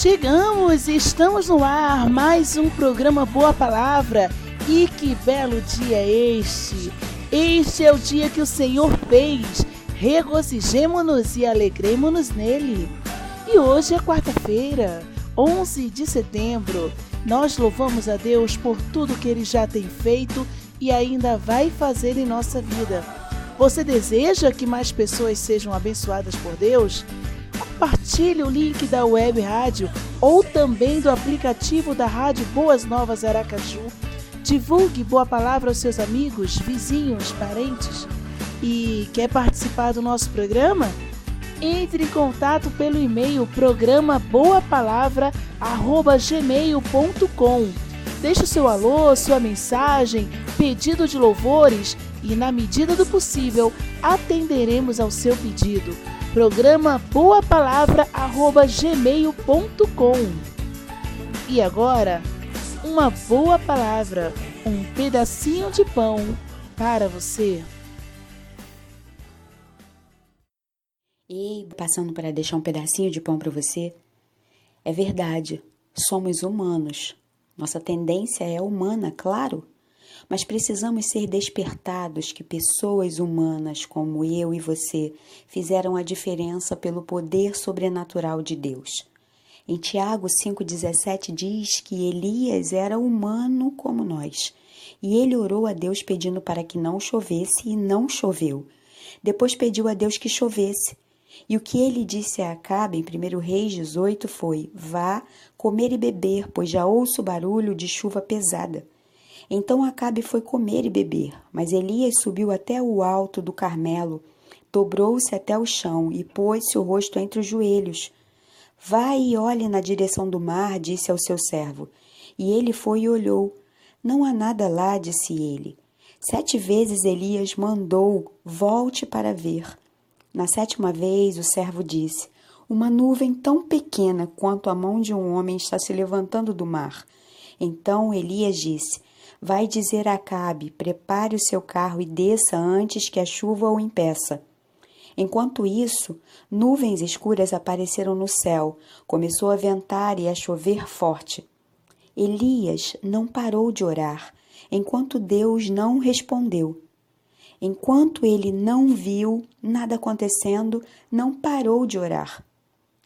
Chegamos, estamos no ar, mais um programa Boa Palavra. E que belo dia é este! Este é o dia que o Senhor fez. Regozijemo-nos e alegremos-nos nele. E hoje é quarta-feira, 11 de setembro. Nós louvamos a Deus por tudo que ele já tem feito e ainda vai fazer em nossa vida. Você deseja que mais pessoas sejam abençoadas por Deus? Compartilhe o link da web rádio ou também do aplicativo da Rádio Boas Novas Aracaju. Divulgue boa palavra aos seus amigos, vizinhos, parentes. E quer participar do nosso programa? Entre em contato pelo e-mail programa boapalavra@gmail.com. Deixe o seu alô, sua mensagem, pedido de louvores e na medida do possível atenderemos ao seu pedido programa boapalavra@gmail.com. E agora, uma boa palavra, um pedacinho de pão para você. Ei, passando para deixar um pedacinho de pão para você. É verdade, somos humanos. Nossa tendência é humana, claro mas precisamos ser despertados que pessoas humanas como eu e você fizeram a diferença pelo poder sobrenatural de Deus. Em Tiago 5,17 diz que Elias era humano como nós, e ele orou a Deus pedindo para que não chovesse e não choveu. Depois pediu a Deus que chovesse. E o que ele disse a Acabe em 1 Reis 18 foi: Vá comer e beber, pois já ouço barulho de chuva pesada. Então Acabe foi comer e beber, mas Elias subiu até o alto do Carmelo, dobrou-se até o chão e pôs-se o rosto entre os joelhos. Vai e olhe na direção do mar, disse ao seu servo. E ele foi e olhou. Não há nada lá, disse ele. Sete vezes Elias mandou: Volte para ver. Na sétima vez, o servo disse: Uma nuvem tão pequena quanto a mão de um homem está se levantando do mar. Então Elias disse: Vai dizer a Acabe: prepare o seu carro e desça antes que a chuva o impeça. Enquanto isso, nuvens escuras apareceram no céu, começou a ventar e a chover forte. Elias não parou de orar, enquanto Deus não respondeu. Enquanto ele não viu nada acontecendo, não parou de orar.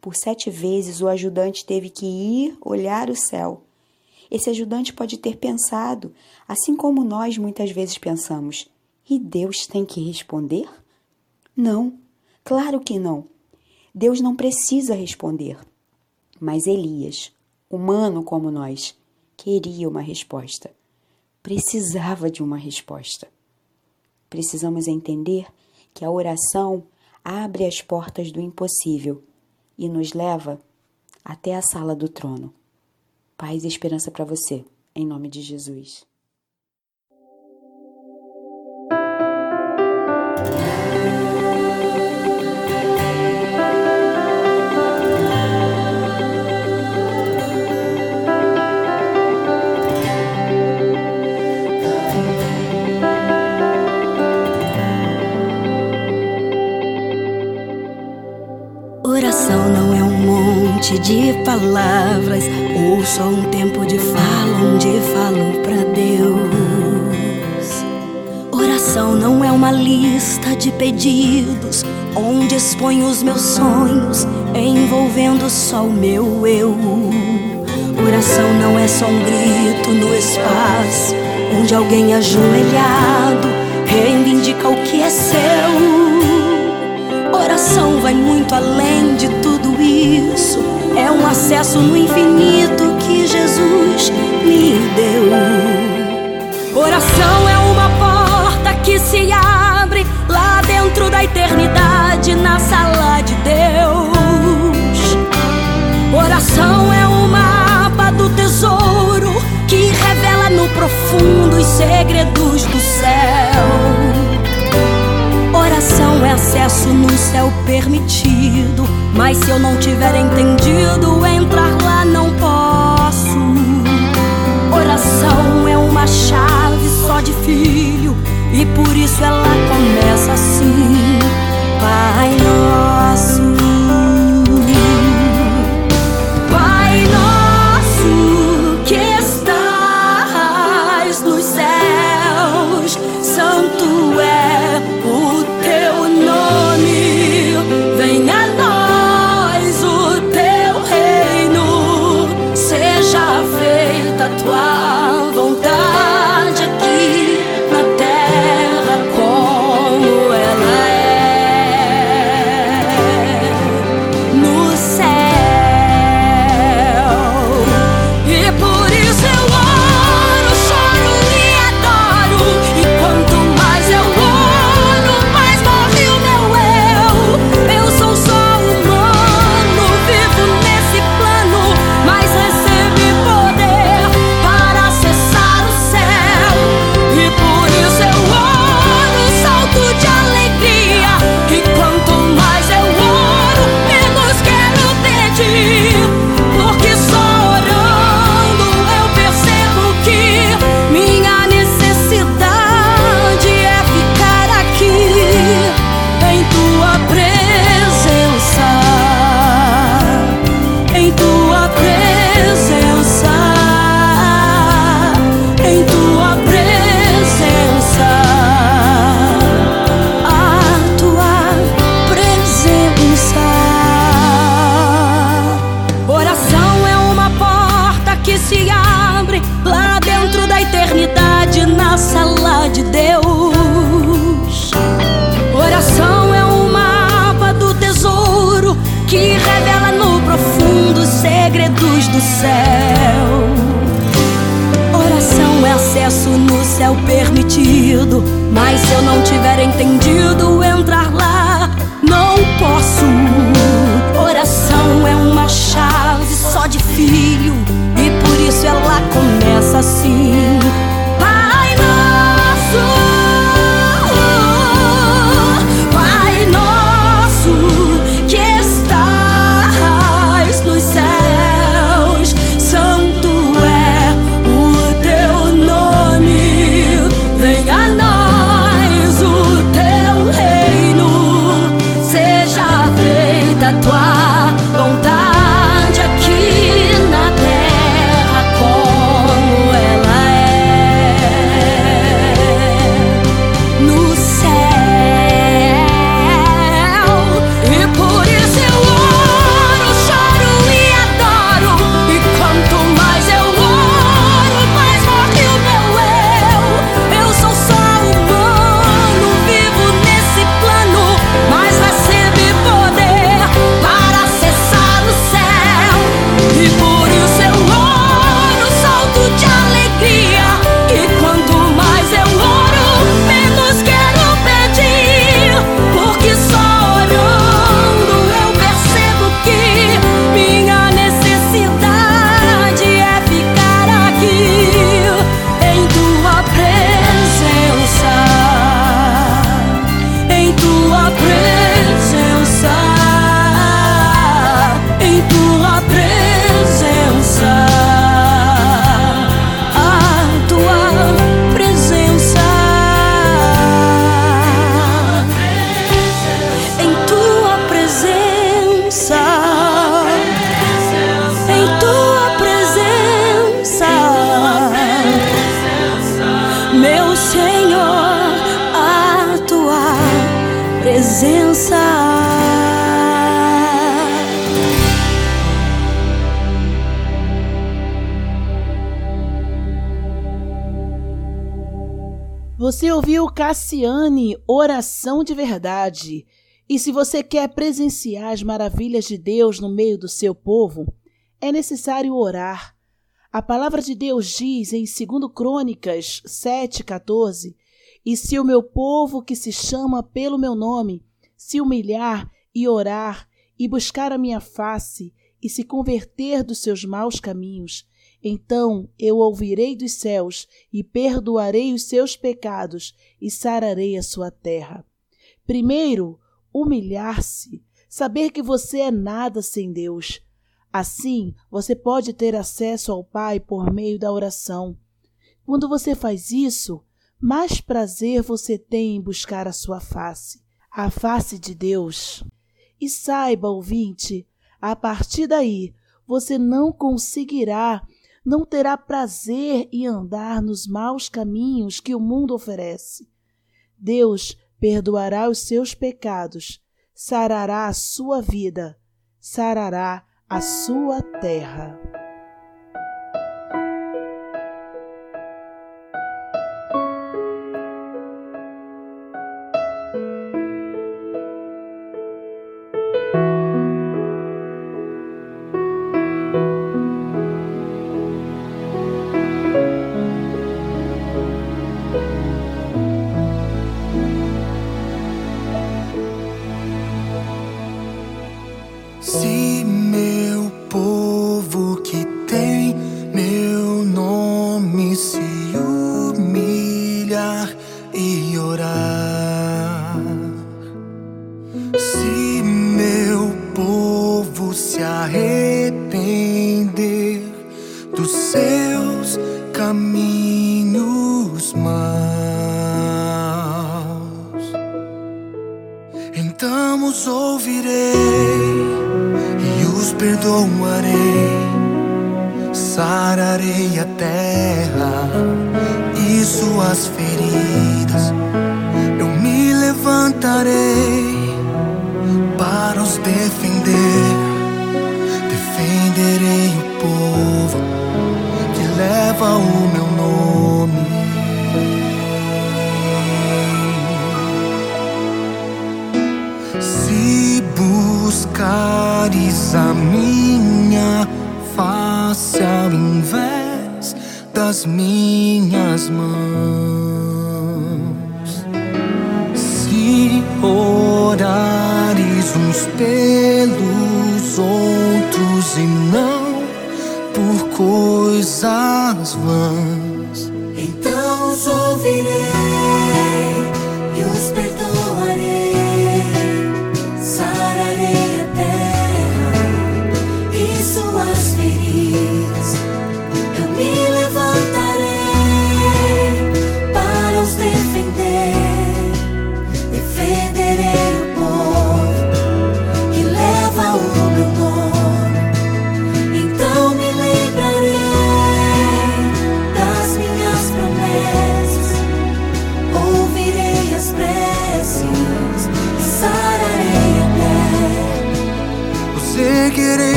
Por sete vezes o ajudante teve que ir olhar o céu. Esse ajudante pode ter pensado, assim como nós muitas vezes pensamos: e Deus tem que responder? Não, claro que não. Deus não precisa responder. Mas Elias, humano como nós, queria uma resposta. Precisava de uma resposta. Precisamos entender que a oração abre as portas do impossível e nos leva até a sala do trono. Paz e esperança para você, em nome de Jesus. Oração não é um monte de palavras só um tempo de fala onde falo pra Deus. Oração não é uma lista de pedidos onde exponho os meus sonhos, envolvendo só o meu eu. Oração não é só um grito no espaço onde alguém ajoelhado reivindica o que é seu. Oração vai muito além de tudo isso é um acesso no infinito que Jesus me deu. Oração é uma porta que se abre lá dentro da eternidade, na sala de Deus. Oração é uma mapa do tesouro que revela no profundo os segredos do céu. Oração é acesso no céu permitido mas se eu não tiver entendido, entrar lá não posso. Oração é uma chave só de filho, e por isso ela começa assim: Pai Nosso. Você ouviu Cassiane, Oração de Verdade. E se você quer presenciar as maravilhas de Deus no meio do seu povo, é necessário orar. A palavra de Deus diz em 2 Crônicas 7,14: E se o meu povo que se chama pelo meu nome se humilhar e orar e buscar a minha face e se converter dos seus maus caminhos, então eu ouvirei dos céus e perdoarei os seus pecados e sararei a sua terra. Primeiro, humilhar-se, saber que você é nada sem Deus. Assim, você pode ter acesso ao Pai por meio da oração. Quando você faz isso, mais prazer você tem em buscar a sua face, a face de Deus. E saiba, ouvinte, a partir daí, você não conseguirá, não terá prazer em andar nos maus caminhos que o mundo oferece. Deus perdoará os seus pecados, sarará a sua vida, sarará a sua terra. a minha face é ao invés das minhas mãos.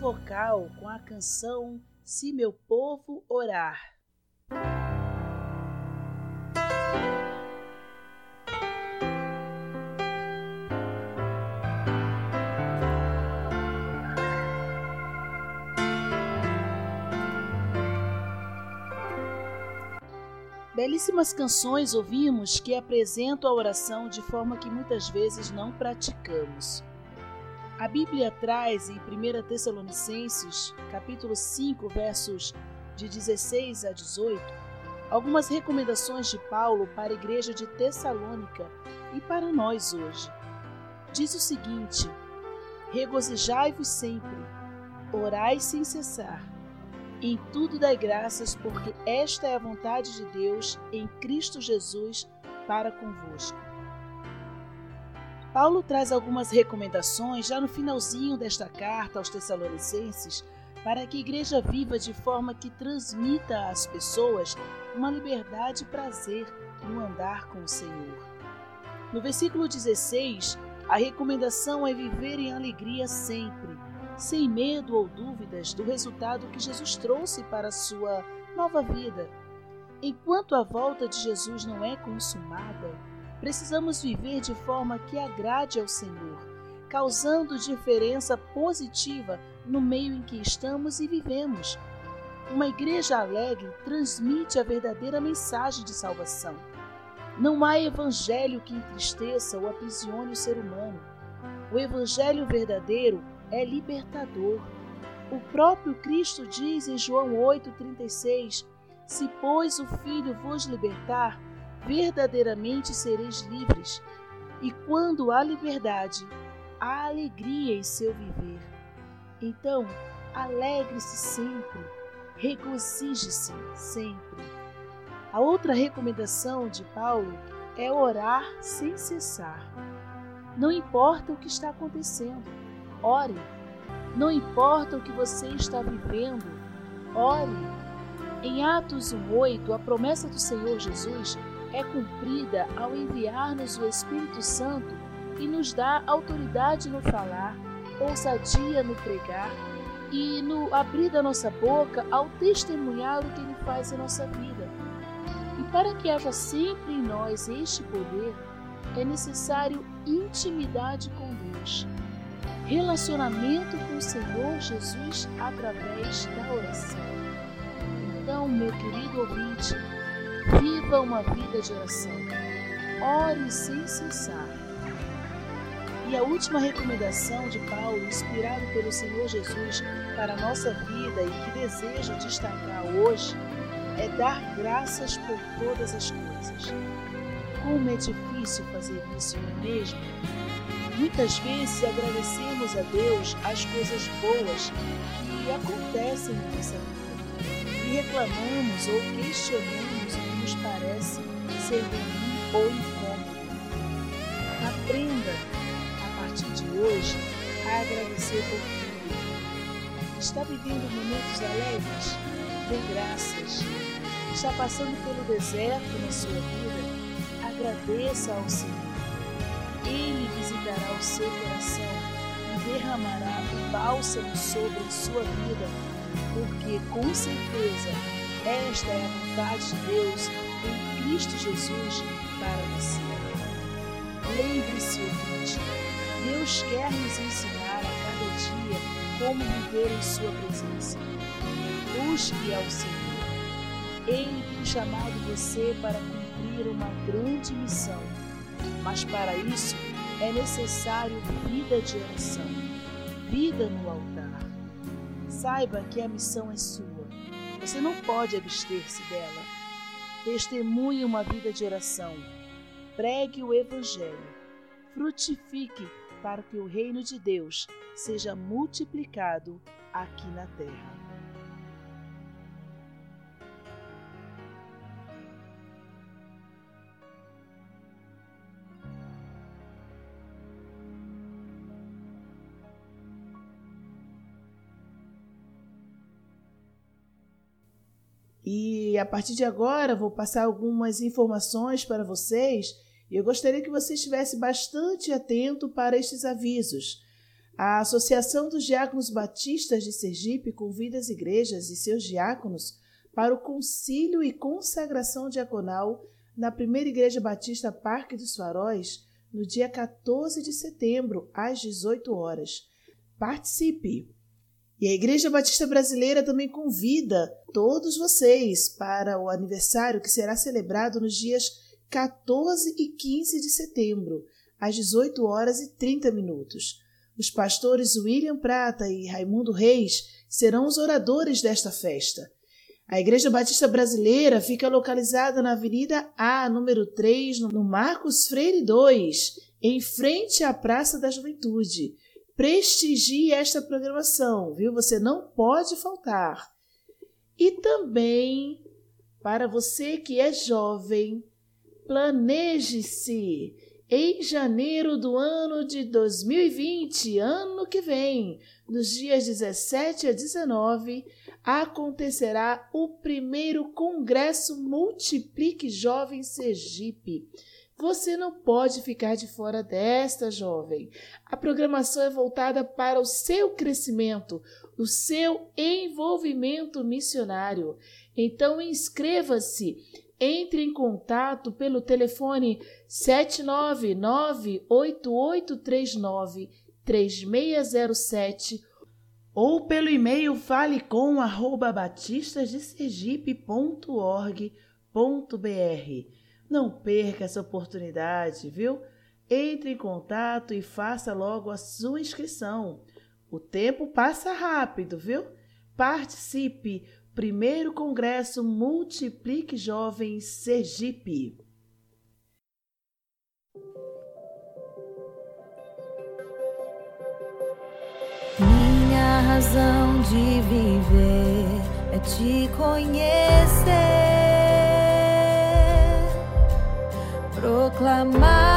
Vocal com a canção Se Meu Povo Orar. Belíssimas canções ouvimos que apresentam a oração de forma que muitas vezes não praticamos. A Bíblia traz em 1 Tessalonicenses, capítulo 5, versos de 16 a 18, algumas recomendações de Paulo para a igreja de Tessalônica e para nós hoje. Diz o seguinte: Regozijai-vos sempre, orai sem cessar. Em tudo dai graças, porque esta é a vontade de Deus em Cristo Jesus para convosco. Paulo traz algumas recomendações já no finalzinho desta carta aos Tessalonicenses para que a igreja viva de forma que transmita às pessoas uma liberdade e prazer no andar com o Senhor. No versículo 16, a recomendação é viver em alegria sempre, sem medo ou dúvidas do resultado que Jesus trouxe para a sua nova vida. Enquanto a volta de Jesus não é consumada, precisamos viver de forma que agrade ao Senhor, causando diferença positiva no meio em que estamos e vivemos. Uma igreja alegre transmite a verdadeira mensagem de salvação. Não há evangelho que entristeça ou aprisione o ser humano. O evangelho verdadeiro é libertador. O próprio Cristo diz em João 8,36: Se, pois, o Filho vos libertar, verdadeiramente sereis livres. E quando há liberdade, há alegria em seu viver. Então, alegre-se sempre, regozije-se sempre. A outra recomendação de Paulo é orar sem cessar. Não importa o que está acontecendo, ore. Não importa o que você está vivendo, ore. Em Atos 1:8, a promessa do Senhor Jesus é cumprida ao enviar-nos o Espírito Santo e nos dá autoridade no falar, ousadia no pregar e no abrir da nossa boca ao testemunhar o que Ele faz em nossa vida. E para que haja sempre em nós este poder, é necessário intimidade com Deus, relacionamento com o Senhor Jesus através da oração. Então, meu querido ouvinte, Viva uma vida de oração. Ore sem cessar. E a última recomendação de Paulo, inspirado pelo Senhor Jesus para a nossa vida e que deseja destacar hoje, é dar graças por todas as coisas. Como é difícil fazer isso, é mesmo? Muitas vezes agradecemos a Deus as coisas boas que acontecem na nossa vida e reclamamos ou questionamos parece ser ruim ou incômodo. Aprenda, a partir de hoje, a agradecer por tudo. Está vivendo momentos alegres? Dê graças. Está passando pelo deserto na sua vida? Agradeça ao Senhor. Ele visitará o seu coração e derramará o bálsamo sobre sua vida, porque com certeza esta é a vontade de Deus em Cristo Jesus para você. Lembre-se, ouvinte, Deus quer nos ensinar a cada dia como viver em Sua presença. Busque ao Senhor. Ele tem chamado você para cumprir uma grande missão, mas para isso é necessário vida de oração, vida no altar. Saiba que a missão é sua. Você não pode abster-se dela. Testemunhe uma vida de oração. Pregue o Evangelho. Frutifique para que o reino de Deus seja multiplicado aqui na terra. E a partir de agora vou passar algumas informações para vocês e eu gostaria que você estivesse bastante atento para estes avisos. A Associação dos Diáconos Batistas de Sergipe convida as igrejas e seus diáconos para o concílio e consagração diaconal na Primeira Igreja Batista Parque dos Faróis no dia 14 de setembro, às 18 horas. Participe! E a Igreja Batista Brasileira também convida todos vocês para o aniversário que será celebrado nos dias 14 e 15 de setembro, às 18 horas e 30 minutos. Os pastores William Prata e Raimundo Reis serão os oradores desta festa. A Igreja Batista Brasileira fica localizada na Avenida A, número 3, no Marcos Freire 2, em frente à Praça da Juventude prestigie esta programação, viu? Você não pode faltar. E também, para você que é jovem, planeje-se. Em janeiro do ano de 2020, ano que vem, nos dias 17 a 19, acontecerá o primeiro Congresso Multiplique Jovem Sergipe. Você não pode ficar de fora desta, jovem. A programação é voltada para o seu crescimento, o seu envolvimento missionário. Então, inscreva-se. Entre em contato pelo telefone 799-8839-3607 ou pelo e-mail falecom@batistasdesergipe.org.br. Não perca essa oportunidade, viu? Entre em contato e faça logo a sua inscrição. O tempo passa rápido, viu? Participe! Primeiro Congresso Multiplique Jovens Sergipe. Minha razão de viver é te conhecer proclamar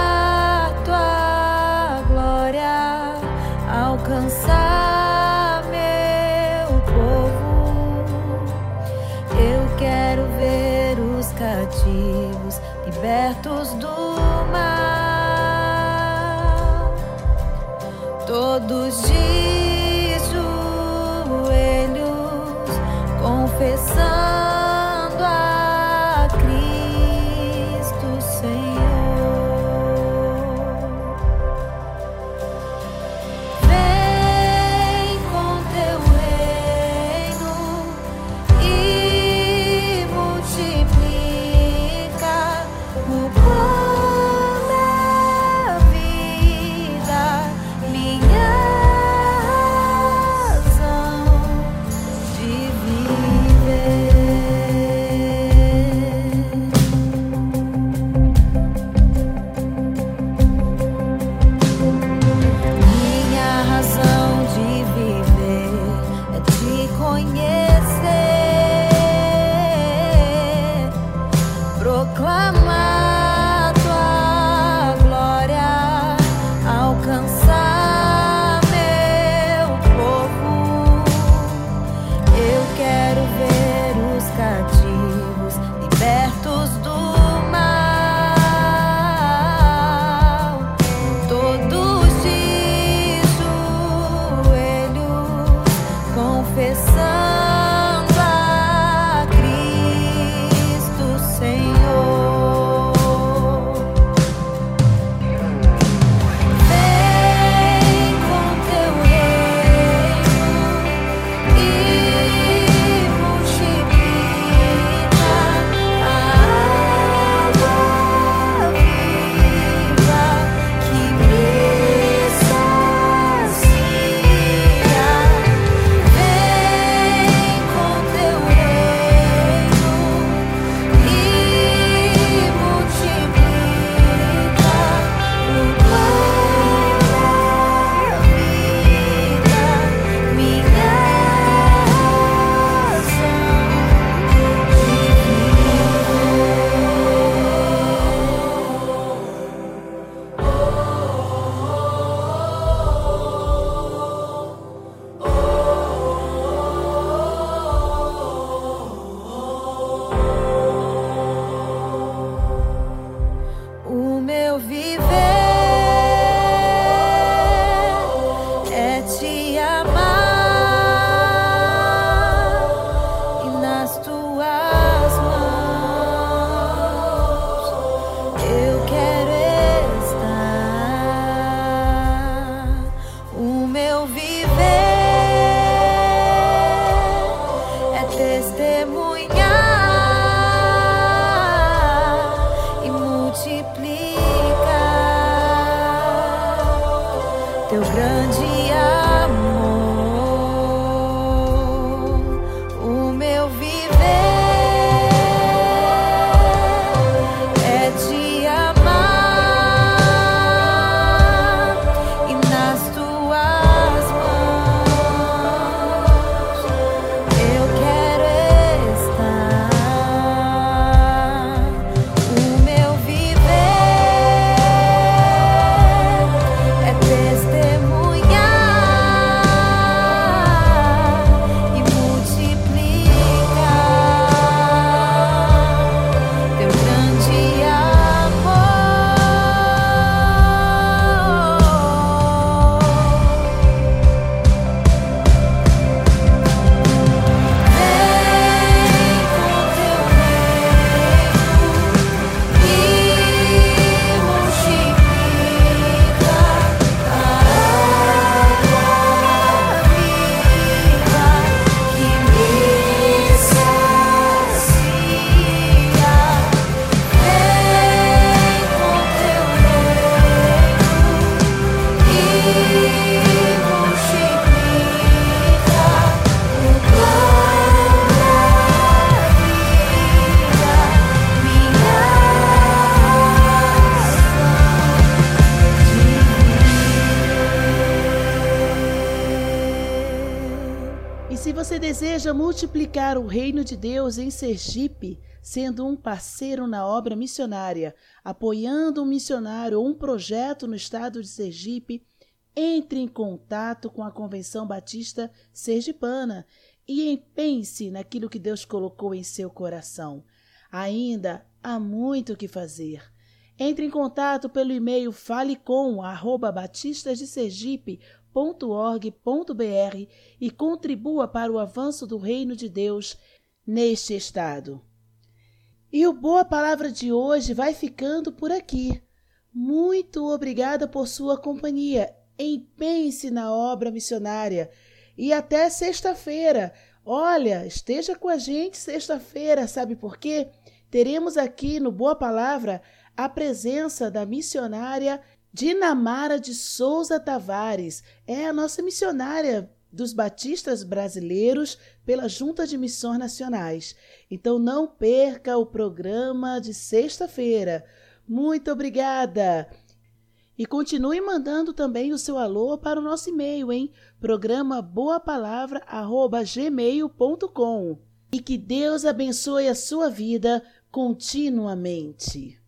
purpose. Multiplicar o reino de Deus em Sergipe, sendo um parceiro na obra missionária, apoiando um missionário ou um projeto no estado de Sergipe, entre em contato com a Convenção Batista Sergipana e empenhe-se naquilo que Deus colocou em seu coração. Ainda há muito o que fazer. Entre em contato pelo e-mail falecom@batistasdesergipe.com www.ecc.org.br e contribua para o avanço do reino de Deus neste estado. E o Boa Palavra de hoje vai ficando por aqui. Muito obrigada por sua companhia. Empenhe-se na obra missionária. E até sexta-feira. Olha, esteja com a gente sexta-feira, sabe por quê? Teremos aqui no Boa Palavra a presença da missionária Dinamara de Souza Tavares é a nossa missionária dos batistas brasileiros pela Junta de Missões Nacionais. Então não perca o programa de sexta-feira. Muito obrigada! E continue mandando também o seu alô para o nosso e-mail, em programa boapalavra@gmail.com. E que Deus abençoe a sua vida continuamente.